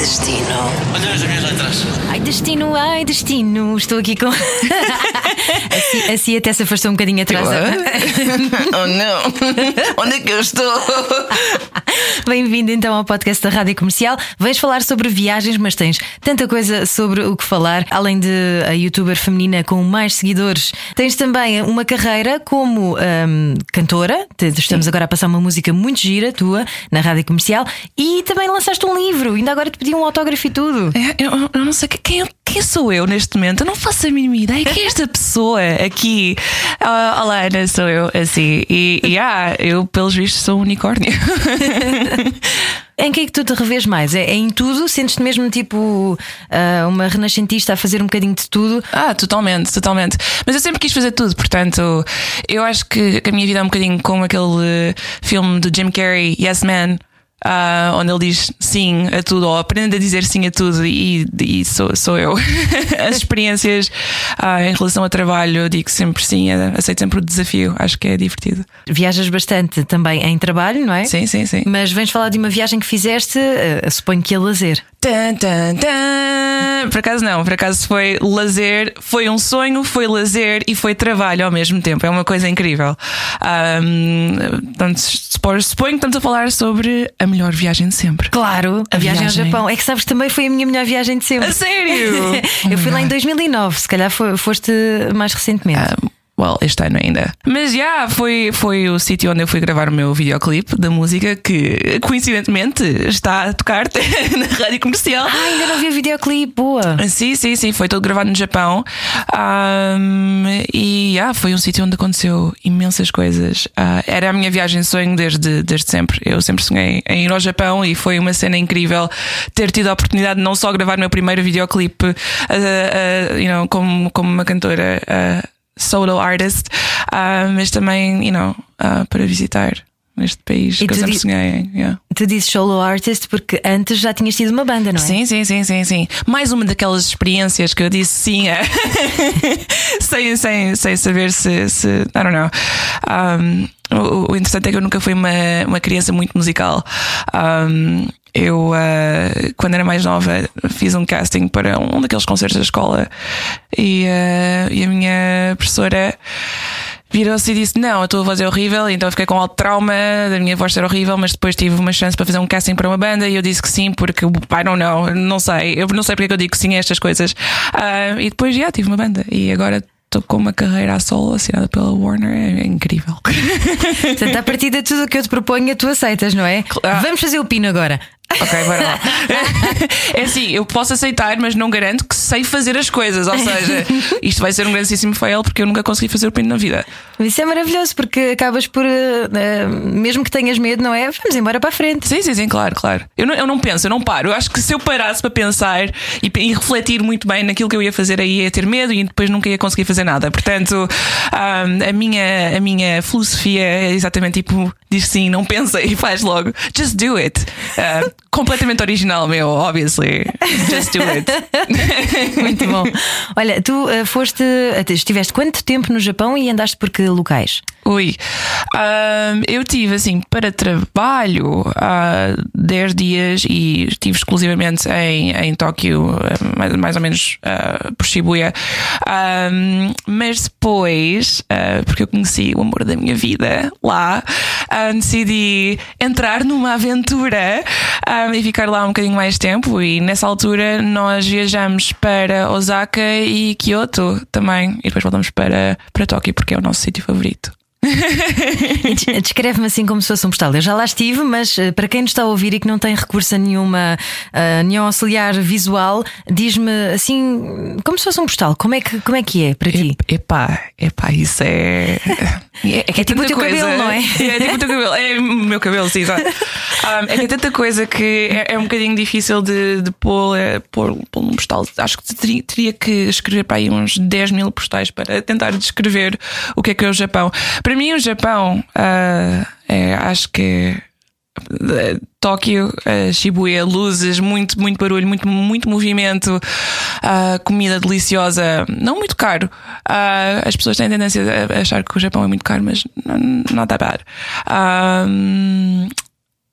Destino. Olha as minhas letras. Ai, destino, ai, destino. Estou aqui com. assim, assim até se afastou um bocadinho atrás. oh não! Onde é que eu estou? Bem-vindo então ao podcast da Rádio Comercial. Vens falar sobre viagens, mas tens tanta coisa sobre o que falar. Além de a youtuber feminina com mais seguidores, tens também uma carreira como hum, cantora. Estamos agora a passar uma música muito gira tua na Rádio Comercial e também lançaste um livro. Ainda agora te pedi um autógrafo e tudo. É, Eu, eu não sei quem, quem sou eu neste momento. Eu não faço a mínima ideia. Quem é esta pessoa aqui? Ah, olá, Ana, sou eu. Assim, e, e ah, eu, pelos vistos, sou um unicórnio. Em que é que tu te revês mais? É, é em tudo? Sentes-te mesmo tipo ah, uma renascentista a fazer um bocadinho de tudo? Ah, totalmente, totalmente. Mas eu sempre quis fazer tudo, portanto, eu acho que a minha vida é um bocadinho como aquele filme do Jim Carrey, Yes Man. Ah, onde ele diz sim a tudo, ou aprende a dizer sim a tudo, e, e sou, sou eu. As experiências ah, em relação ao trabalho, eu digo sempre sim, aceito sempre o desafio, acho que é divertido. Viajas bastante também em trabalho, não é? Sim, sim, sim. Mas vens falar de uma viagem que fizeste, ah, suponho que a lazer. Tan, tan, tan. Por acaso não, por acaso foi lazer, foi um sonho, foi lazer e foi trabalho ao mesmo tempo. É uma coisa incrível. Portanto, supo- suponho que estamos a falar sobre a melhor viagem de sempre. Claro, a, A viagem, viagem. ao Japão. É que sabes, também foi a minha melhor viagem de sempre. A sério? Eu fui lá em 2009, se calhar foste mais recentemente. Ah, well, este ano ainda. Mas já, foi, foi o sítio onde eu fui gravar o meu videoclipe da música que coincidentemente está a tocar na rádio comercial. Ah, ainda não vi o videoclipe, boa. Sim, sim, sim, foi todo gravado no Japão. Ahm, e ah, foi um sítio onde aconteceu imensas coisas. Ah, era a minha viagem de sonho desde, desde sempre. Eu sempre sonhei em ir ao Japão e foi uma cena incrível ter tido a oportunidade de não só gravar o meu primeiro videoclipe ah, ah, you know, como, como uma cantora solo artist, ah, mas também you know, ah, para visitar este país E que eu sempre sonhei em. yeah. Tu dizes solo artist porque antes já tinhas tido uma banda, não é? Sim, sim, sim, sim, sim. Mais uma daquelas experiências que eu disse sim a. sem, sem, sem saber se, se. I don't know. Um, o, o interessante é que eu nunca fui uma, uma criança muito musical. Um, eu, uh, quando era mais nova, fiz um casting para um daqueles concertos da escola e, uh, e a minha professora virou-se e disse: Não, a tua voz é horrível, então eu fiquei com alto trauma da minha voz ser horrível, mas depois tive uma chance para fazer um casting para uma banda e eu disse que sim, porque I don't know, não sei, eu não sei porque é que eu digo que sim a estas coisas. Ah, e depois já tive uma banda e agora estou com uma carreira a solo assinada pela Warner, é, é incrível. Portanto, a partir de tudo o que eu te proponho, tu aceitas, não é? Claro. Vamos fazer o pino agora. Ok, bora lá. É assim, eu posso aceitar, mas não garanto que sei fazer as coisas. Ou seja, isto vai ser um grandíssimo fail porque eu nunca consegui fazer o pino na vida. Isso é maravilhoso porque acabas por, eh, mesmo que tenhas medo, não é? Vamos embora para a frente. Sim, sim, sim, claro, claro. Eu não, eu não penso, eu não paro. Eu acho que se eu parasse para pensar e, e refletir muito bem naquilo que eu ia fazer, aí ia ter medo e depois nunca ia conseguir fazer nada. Portanto, ahm, a, minha, a minha filosofia é exatamente tipo: diz sim, não pensa e faz logo. Just do it. Ah, completamente original, meu, obviously. Just do it. Muito bom. Olha, tu eh, foste, até estiveste quanto tempo no Japão e andaste por que locais? Ui, eu tive assim para trabalho há 10 dias e estive exclusivamente em, em Tóquio, ah, mais, mais ou menos ah, por Shibuya. Ahm, mas depois, ah, porque eu conheci o amor da minha vida lá, ah, decidi entrar numa aventura ah, e ficar lá um bocadinho mais tempo. E nessa altura nós viajamos para Osaka e Kyoto também, e depois voltamos para, para Tóquio porque é o nosso sítio favorito. Des- Descreve-me assim como se fosse um postal. Eu já lá estive, mas eh, para quem nos está a ouvir e que não tem recurso a nenhuma, a nenhum auxiliar visual, diz-me assim como se fosse um postal. Como é que, como é, que é para ti? Ep- Epá, epá, isso é. É, que É tipo o teu coisa. cabelo, não é? É, tipo o teu cabelo. É o meu cabelo, sim, exato. Um, é que é tanta coisa que é, é um bocadinho difícil de, de pôr, é, pôr, pôr num postal. Acho que teria, teria que escrever para aí uns 10 mil postais para tentar descrever o que é que é o Japão. Para mim, o Japão, ah, é, acho que Tóquio, eh, Shibuya, luzes, muito, muito barulho, muito, muito movimento, ah, comida deliciosa, não muito caro. Ah, as pessoas têm tendência a achar que o Japão é muito caro, mas n- not that bad. Ah,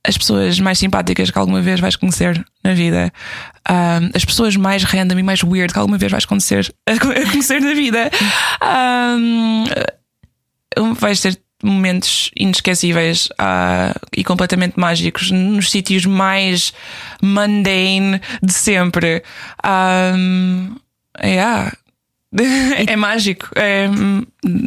as pessoas mais simpáticas que alguma vez vais conhecer na vida, as pessoas mais random e mais weird que alguma vez vais conhecer, conhecer na vida. Ah, vais ter momentos inesquecíveis ah, e completamente mágicos nos sítios mais mundane de sempre. Um, yeah. É mágico. É, hum,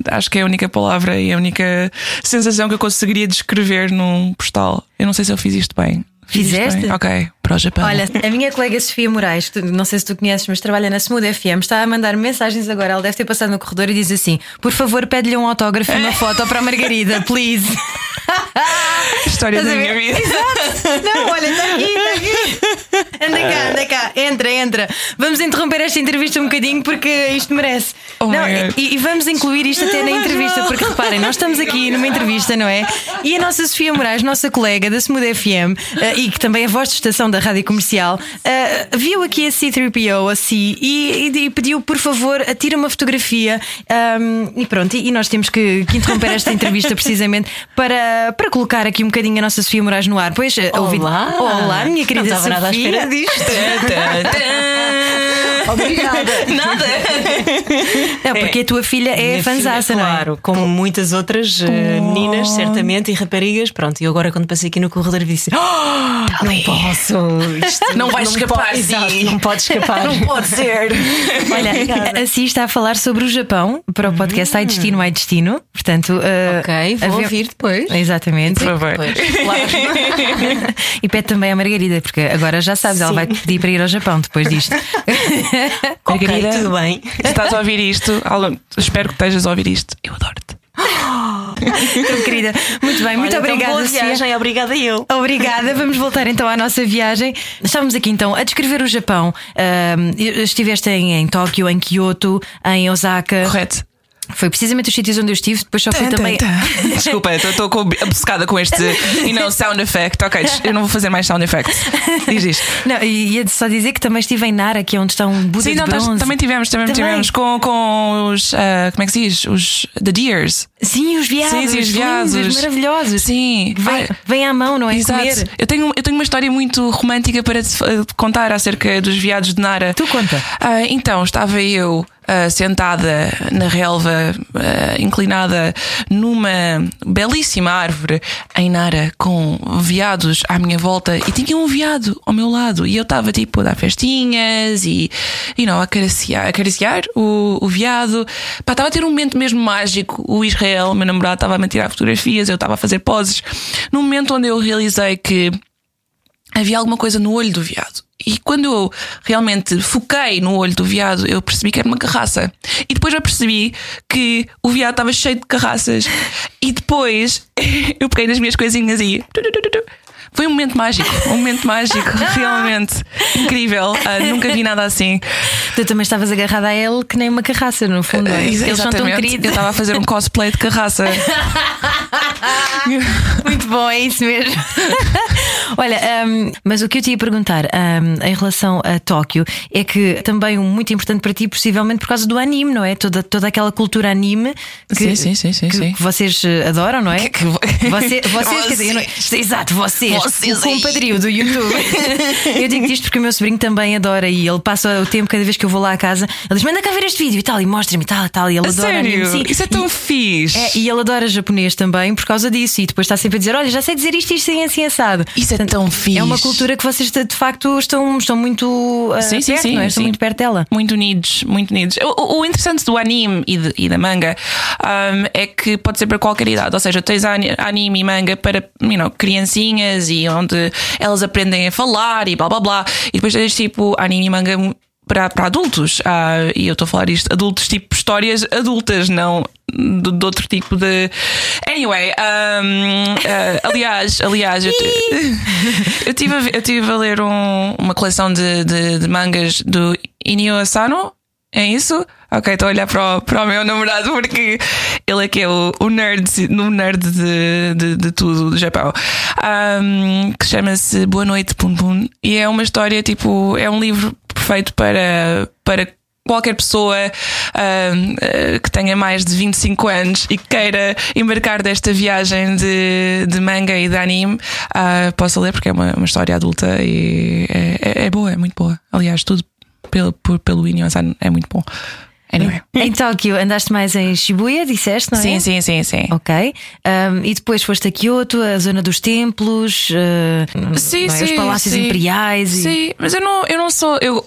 acho que é a única palavra e a única sensação que eu conseguiria descrever num postal. Eu não sei se eu fiz isto bem. Fizeste? bem? Ok, para o Japão. Olha, a minha colega Sofia Moraes, tu- não sei se tu conheces, mas trabalha na Smooth FM, está a mandar mensagens agora. Ela deve ter passado no corredor e diz assim: Por favor, pede-lhe um autógrafo e uma foto para a Margarida, please. História da minha vida. Exato. Não, olha, está aqui, está aqui. Anda cá, anda cá, entra, entra. Vamos interromper esta entrevista um bocadinho porque isto merece. Oh não, e, e vamos incluir isto até na entrevista, porque reparem, nós estamos aqui numa entrevista, não é? E a nossa Sofia Moraes, nossa colega da Smooth FM eh, e que também é voz de estação da rádio comercial, eh, viu aqui a C3PO assim e, e- e pediu, por favor, a tira uma fotografia. ahm, e pronto, e, nós temos que, que interromper esta entrevista precisamente para, para colocar aqui um bocadinho a nossa Sofia Moraes no ar. Pois, eh, ouvi- Olá. Olá, minha querida Sofia. Espera disto. Obrigada. Nada. Não, porque a tua filha é Minha fanzaça, filha, não é? Claro, como muitas outras eh, meninas, certamente, e raparigas. Pronto, e agora quando passei aqui no corredor disse: "Oh, Não posso, isto Não vais escapar, pode, sim." exato, não pode escapar. não pode ser. Olha, assim está a falar sobre o Japão para o podcast Ai Destino, Ai Destino. Portanto, eh, Ok, vou haver- ouvir depois. Exatamente. Por favor. Claro. E pede também a Margarida, porque agora já sabes, ela Sim. vai te pedir para ir ao Japão depois disto. ok, Margarida. tudo bem. Se estás a ouvir isto, espero que estejas a ouvir isto. Eu adoro-te. Então, querida, muito bem, muito Olha, então, obrigada. Boa viagem, obrigada eu. Obrigada, vamos voltar então à nossa viagem. Estávamos aqui então a descrever o Japão. Ahm, estiveste em, em Tóquio, em Kyoto, em Osaka. Correto. Foi precisamente os sítios onde eu estive, depois só fui também. Desculpa, estou obcecada com este you know, sound effect. Ok, eu não vou fazer mais sound effects. Diz isto. Não, e ia só dizer que também estive em Nara, que é onde está um Buda Sim, de não, também tivemos, também, Também. tivemos com, com os. ah, como é que se diz? Os The Deers. Sim, os viados. Sim, sim, os lindos, viados. maravilhosos. Sim. Vem, vem à mão, não é? Exato. Comer. Eu tenho, eu tenho uma história muito romântica para te contar acerca dos viados de Nara. Tu conta. Ah, então, estava eu ah, sentada na relva, ah, inclinada numa belíssima árvore em Nara, com veados à minha volta e tinha um veado ao meu lado. E eu estava tipo a dar festinhas e know, a acariciar, acariciar o, o veado. Estava a ter um momento mesmo mágico. O Israel, meu namorado, estava a tirar fotografias, eu estava a fazer poses. Num momento onde eu realizei que havia alguma coisa no olho do veado. E quando eu realmente foquei no olho do veado, eu percebi que era uma carraça. E depois eu percebi que o veado estava cheio de carraças. E depois eu peguei nas minhas coisinhas e. Foi um momento mágico, um momento mágico, realmente incrível. Ah, nunca vi nada assim. Tu também estavas agarrada a ele que nem uma carraça, no fundo. não é? Eles são tão Exatamente. queridos. Eu estava a fazer um cosplay de carraça. Muito bom, é isso mesmo. Olha, hum, mas o que eu te ia perguntar hum, em relação a Tóquio é que também um muito importante para ti, possivelmente por causa do anime, não é? Toda, toda aquela cultura anime que, Sim, sim, sim, que sim. vocês eh, adoram, não é? Que- que vo- Você- vocês, quer dizer, não- exato, vocês, Vocês o compadrio do YouTube. eu digo isto porque o meu sobrinho também adora e ele passa o tempo cada vez que eu vou lá à casa. Ele diz: manda cá ver este vídeo e tal, e mostra-me e tal, e tal. E ele A adora sério? anime. Isso é tão fixe. É, e ele adora japonês também por causa disso. E depois está sempre a dizer: Olha, já sei dizer isto, isto, assim, assim, assado. Isso é tão fixe. É uma cultura que vocês de facto estão, estão muito uh, Sim, sim, perto, sim, não é? Estão muito perto dela. Muito unidos, muito unidos. O, o- interessante do anime e, de- e da manga um, é que pode ser para qualquer idade. Ou seja, tens ani- anime e manga para you know, criancinhas e onde elas aprendem a falar e blá blá blá. E depois tens tipo anime e manga para, para adultos. Ah, e eu estou a falar isto, adultos tipo histórias adultas, não de, de outro tipo de. Anyway, um, ah, aliás, aliás, eu, te- eu tive a, eu tive a ler um- uma coleção de, de, de mangas do Inio Asano. É isso? Ok, estou a olhar para o, para o meu namorado porque ele é que é o, o nerd, no nerd de, de, de tudo do Japão. Um, que chama-se Boa Noite Pum Pum. E é uma história tipo. É um livro perfeito para, para qualquer pessoa uh, que tenha mais de 25 anos e que queira embarcar desta viagem de, de manga e de anime, uh, possa ler porque é uma, uma história adulta e é, é, é boa, é muito boa. Aliás, tudo pelo, por, pelo Inyo-san é muito bom. Anyway. Em Tóquio, andaste mais em Shibuya, disseste, não é? Sim, sim, sim, sim. Ok. Um, e depois foste a Kyoto, a zona dos templos, uh, Sim, não é? os sim, palácios sim. imperiais. e- Sim, mas eu não, eu não sou. Eu,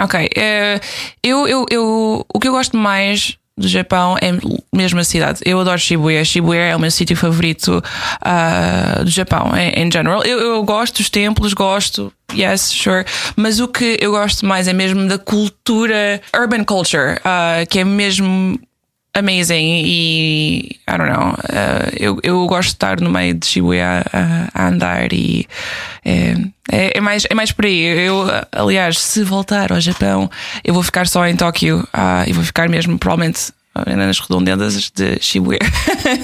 ok, eh, eu, eu, eu, o que eu gosto mais do Japão é mesmo a cidade. Eu adoro Shibuya. Shibuya é o meu sítio favorito ah, do Japão, em, general. Eu, eu gosto dos templos, gosto, yes, sure. Mas o que eu gosto mais é mesmo da cultura, urban culture, ah, que é mesmo amazing e I don't know. uh, eu, eu gosto de estar no meio de Shibuya a, a andar e é, é, é mais, é mais por aí. Eu, aliás, se voltar ao Japão, eu vou ficar só em Tóquio ah, e vou ficar mesmo provavelmente nas redondezas de Shibuya.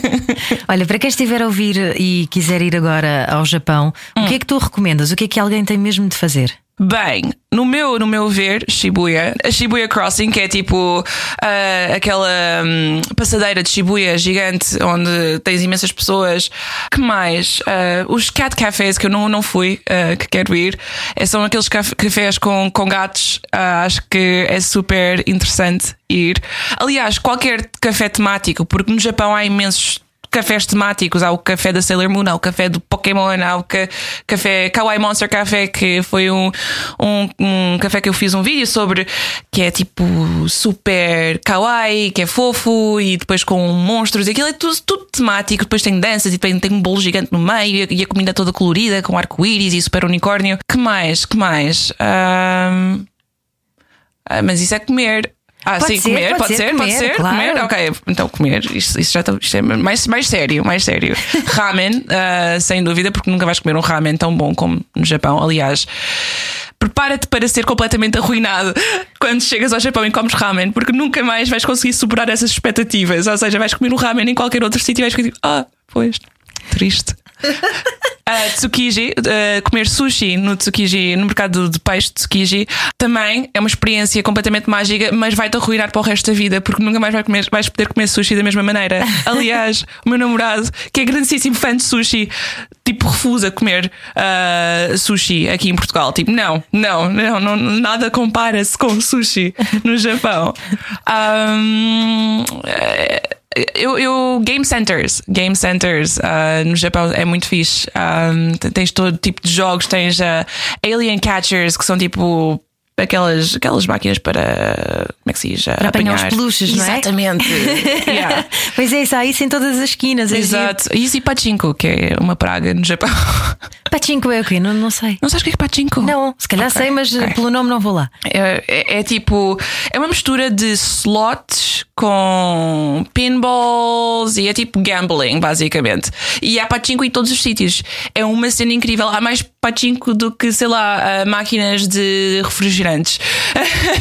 Olha, para quem estiver a ouvir e quiser ir agora ao Japão, Hum. o que é que tu recomendas? O que é que alguém tem mesmo de fazer? Bem, no meu, no meu ver, Shibuya, a Shibuya Crossing, que é tipo ah, aquela hum, passadeira de Shibuya gigante onde tens imensas pessoas. Que mais? Ah, os cat cafés que eu não, não fui, ah, que quero ir, eh, são aqueles caf- cafés com, com gatos. Acho que é super interessante ir. Aliás, qualquer café temático, porque no Japão há imensos cafés temáticos. Há o café da Sailor Moon, há o café do Pokémon, há o ca- café Kawaii Monster Café, que foi um, um, um café que eu fiz um vídeo sobre, que é tipo super kawaii, que é fofo e depois com monstros. E aquilo é tudo, tudo temático. Depois tem danças e tem, tem um bolo gigante no meio e a comida toda colorida com arco-íris e super unicórnio. Que mais? Que mais? Ahm, ah, mas isso é comer. Ah, Pode sim, ser, comer, pode pode, ser ser, pode ser, claro. comer, ok. Então, comer, isto, isto já está, isto é mais, mais sério, mais sério. Ramen, ah, sem dúvida, porque nunca vais comer um ramen tão bom como no Japão. Aliás, prepara-te para ser completamente arruinado quando chegas ao Japão e comes ramen, porque nunca mais vais conseguir superar essas expectativas. Ou seja, vais comer um ramen em qualquer outro sítio e vais ficar tipo, ah, pois, triste. Uh, tsukiji, uh, comer sushi no Tsukiji, no mercado de peixe de Tsukiji, também é uma experiência completamente mágica, mas vai-te arruinar para o resto da vida, porque nunca mais vai comer- vais poder comer sushi da mesma maneira. Aliás, o meu namorado, que é grandíssimo fã de sushi, tipo, refusa comer uh, sushi aqui em Portugal. Tipo, não, não, não, não nada compara-se com sushi no Japão. Um, eu, Game Centers, Game Centers ah, no Japão é muito fixe. Ah, tens todo tipo de jogos, tens ah, Alien Catchers, que são tipo aquelas, aquelas máquinas para como é que se diz? Para apanhar os peluches, não é? Exatamente. Yeah. Pois é, isso há isso em todas as esquinas. é. Exato. Isso e pachinko, que é uma praga no Japão. Pachinko é o quê? Não, não sei. Não sabes o que é pachinko? Não, se calhar Ok, sei, mas ok. pelo nome não vou lá. É, é- é tipo. É uma mistura de slots com pinballs e é tipo gambling, basicamente. E há pachinko em todos os sítios. É uma cena incrível. Há mais pachinko do que, sei lá, máquinas de refrigerantes.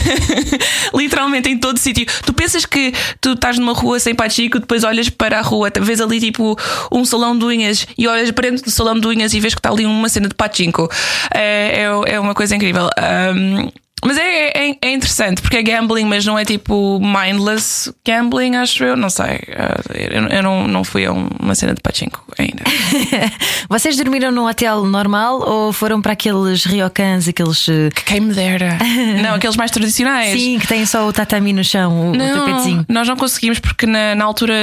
Literalmente em todo sítio. Tu pensas que tu estás numa rua sem pachinko, depois olhas para a rua, vês ali tipo um salão de unhas e olhas para dentro do salão de unhas e vês que está ali uma cena de pachinko. É, é, é uma coisa incrível. Ahm, mas é, é, é interessante porque é gambling, mas não é tipo mindless gambling, acho eu. Não sei. Ah, Eu, eu não, não fui a um- uma cena de pachinko ainda. Vocês dormiram num hotel normal ou foram para aqueles ryokans, aqueles. eh, Quem me dera. Não, aqueles mais tradicionais. Sim, que têm só o tatami no chão, o, o Não, tapetezinho. nós não conseguimos porque na, na altura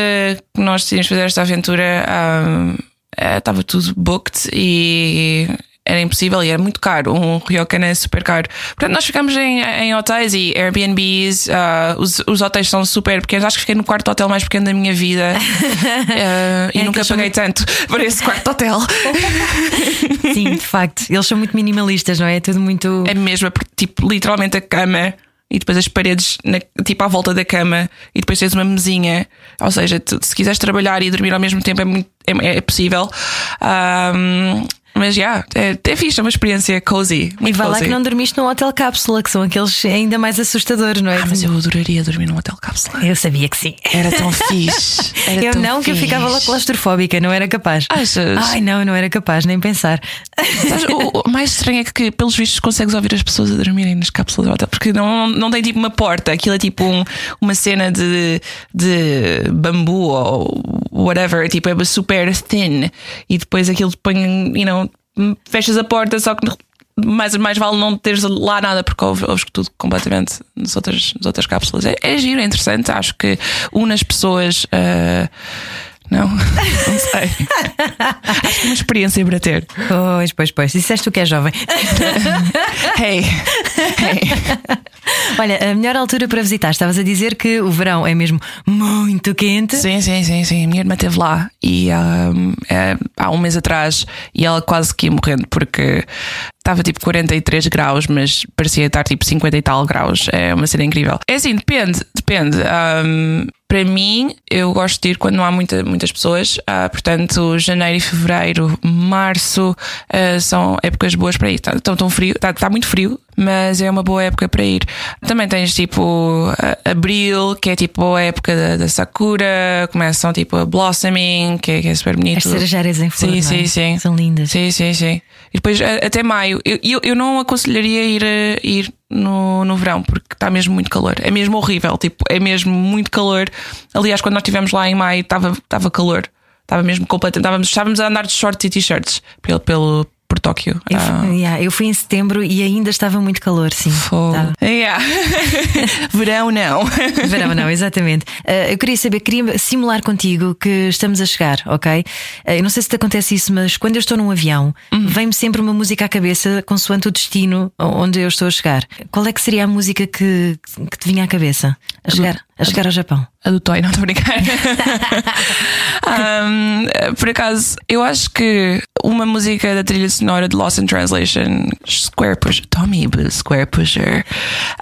que nós decidimos fazer esta aventura ah, eh, estava tudo booked e era impossível e era muito caro. Um ryokan é super caro. Portanto, nós ficamos em, em hotéis e Airbnbs. ah, os, os hotéis são super pequenos. Acho que fiquei no quarto hotel mais pequeno da minha vida Ah, e É, nunca são paguei tanto para esse quarto hotel. Sim, de facto. Eles são muito minimalistas, não é? É tudo muito. É mesmo, é porque, tipo, literalmente a cama e depois as paredes, na- tipo, à volta da cama e depois tens uma mesinha. Ou seja, tu, se quiseres trabalhar e dormir ao mesmo tempo é, muito, é, é possível. Ahm, Mas já, é, é fixe, é uma experiência cozy. E vai lá que não dormiste num hotel cápsula, que são aqueles ainda mais assustadores, não é? Ah, mas eu adoraria dormir num hotel cápsula. Eu sabia que sim. Era tão fixe. Era Eu tão não, que eu ficava lá fixe. claustrofóbica, não era capaz. Achas? Ai, não, não era capaz, nem pensar. Sabes, o, o mais estranho é que, pelos vistos, consegues ouvir as pessoas a dormirem nas cápsulas do hotel, porque não, não tem tipo uma porta, aquilo é tipo um- uma cena de, de bambu ou whatever, tipo é super thin, e depois aquilo põe, you know, fechas a porta, só que mais, mais vale não teres lá nada, porque ouves, ouves tudo completamente nas outras, nas outras cápsulas. É, é giro, é interessante, acho que une as pessoas. ah, não, não sei. Acho que é uma experiência para ter. Pois, pois, pois. Disseste tu que és jovem. Hey, hey. Olha, a melhor altura para visitar, estavas a dizer que o verão é mesmo muito quente. Sim, sim, sim, sim. A minha irmã esteve lá e um, é, há um mês atrás e ela quase que ia morrendo porque estava tipo 43 graus, mas parecia estar tipo 50 e tal graus. É uma cena incrível. É assim, depende, depende. Um, para mim, eu gosto de ir quando não há muita, muitas pessoas. Ah, portanto, janeiro e fevereiro, março ah, são épocas boas para ir. Está tão, tão frio, está tá muito frio, mas é uma boa época para ir. Também tens tipo a- abril, que é tipo a época da, da Sakura, começam tipo a blossoming, que é, que é super bonito. As cerejárias em flor. Sim, é? sim, sim. São lindas. Sim, sim, sim. E depois até maio. Eu, eu, eu não aconselharia ir, a- ir no, no verão porque está mesmo muito calor. É mesmo horrível. Tipo, é mesmo muito calor. Aliás, quando nós estivemos lá em maio estava calor. Estava mesmo completamente. Estávamos, estávamos a andar de shorts e t-shirts pelo, pelo, por Tóquio. Eu, Ah, fui, yeah, eu fui em setembro e ainda estava muito calor, sim. fogo. Estava. Yeah. verão não. Verão, não, exatamente. Uh, eu queria saber, queria simular contigo que estamos a chegar, ok? Uh, eu não sei se te acontece isso, mas quando eu estou num avião, Uhum. vem-me sempre uma música à cabeça consoante o destino onde eu estou a chegar. Qual é que seria a música que, que te vinha à cabeça a chegar, a chegar ao Japão? A do Toy, não estou a brincar. Um, por acaso, eu acho que uma música da trilha sonora de Lost in Translation, Square Pusher, Tommy Square Pusher,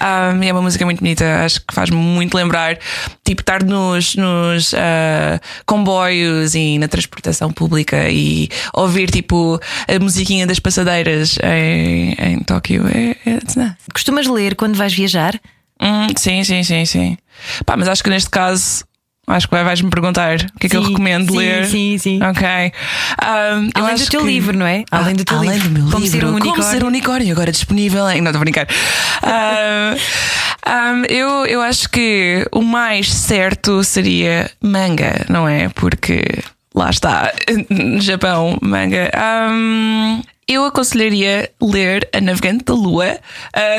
um, é uma música muito bonita. Acho que faz muito lembrar, tipo, estar nos, nos ah, comboios e na transportação pública e ouvir, tipo, a musiquinha das passadeiras em, em Tóquio. É, é. Costumas ler quando vais viajar? Hum, sim, sim, sim, sim. Pá, mas acho que neste caso. Acho que vai- vais-me perguntar o que é que eu recomendo sim, ler. sim, sim. Ok. Um, Além do teu que- livro, não é? Além do teu além livro. do meu Como livro. ser um Como unicórnio. ser um unicórnio, agora disponível em. Não, estou a brincar. Um, um, eu, eu acho que o mais certo seria manga, não é? Porque lá está, no Japão, manga. Um, eu aconselharia ler A Navegante da Lua,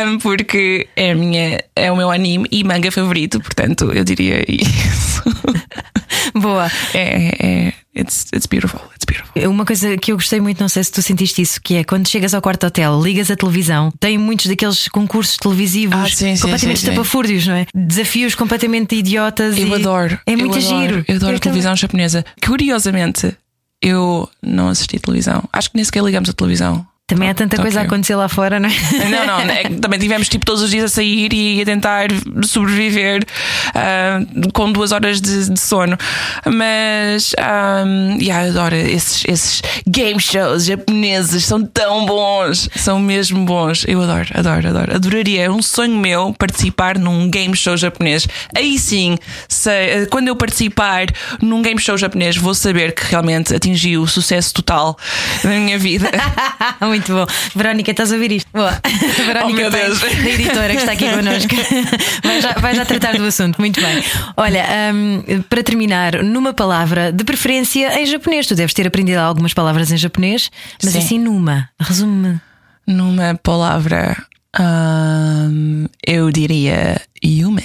um, porque é, minha, é o meu anime e manga favorito, portanto eu diria isso. Boa. é, é, it's, it's beautiful, it's beautiful. Uma coisa que eu gostei muito, não sei se tu sentiste isso, que é quando chegas ao quarto hotel, ligas a televisão, tem muitos daqueles concursos televisivos Ah, sim, completamente estapafúrdios, não é? Desafios completamente idiotas. Eu adoro. É muito eu adoro, giro. Eu adoro Eu a televisão japonesa. Curiosamente, eu não assisti televisão. Acho que nem sequer ligamos a televisão. Também há tanta Tóquio. coisa a acontecer lá fora, não é? Não, não, é também tivemos tipo todos os dias a sair e a tentar sobreviver ah, com duas horas de, de sono. Mas um, yeah, eu adoro esses, esses game shows japoneses, são tão bons, são mesmo bons. Eu adoro, adoro, adoro. Adoraria, é um sonho meu participar num game show japonês. Aí sim, sei, quando eu participar num game show japonês, vou saber que realmente atingi o sucesso total na minha vida. Muito bom. Verónica, estás a ouvir isto? Boa. Verónica Oh, meu Paz, Deus. da editora que está aqui connosco. Vai já, vai já tratar do assunto. Muito bem. Olha, hum, para terminar, numa palavra, de preferência em japonês. Tu deves ter aprendido algumas palavras em japonês, mas Sim. assim numa. Resume-me. Numa palavra, hum, eu diria yume.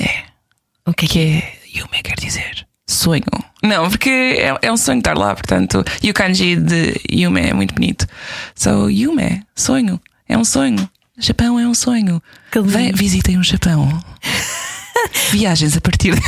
O que é que Que é yume quer dizer sonho. Não, porque é, é um sonho estar lá, portanto, e o kanji de yume é muito bonito. So, yume, sonho, é um sonho. Japão é um sonho. Vem, visitem o Japão. Viagens a partir.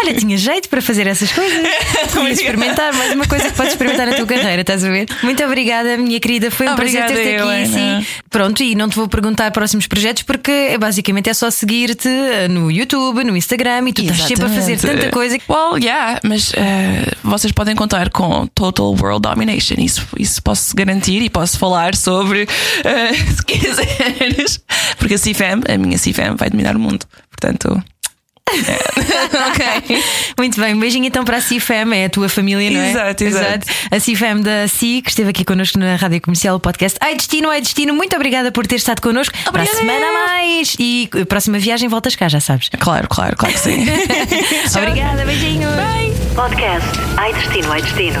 Olha, tinha jeito para fazer essas coisas. Podia experimentar mais uma coisa que podes experimentar na tua carreira, estás a ver? Muito obrigada, minha querida. Foi um Obrigada, prazer ter-te aqui. Sim. Pronto, e não te vou perguntar próximos projetos porque é, basicamente é só seguir-te no YouTube, no Instagram e tu estás sempre a fazer Exatamente. tanta coisa. Well, yeah, mas eh, vocês podem contar com Total World Domination. Isso, isso posso garantir e posso falar sobre eh, se quiseres. Porque a CFAM, a minha CFAM, vai dominar o mundo. Portanto. ok. Muito bem, um beijinho então para a CFM, é a tua família, não é? Exato, exato. A CFM da CI, que esteve aqui connosco na Rádio Comercial, o podcast Ai Destino, Ai Destino. Muito obrigada por ter estado connosco. Para a Obrigada. semana a mais. E a próxima viagem voltas cá, já sabes. Claro, claro, claro que sim. Obrigada, beijinhos. Podcast Ai Destino, Ai Destino.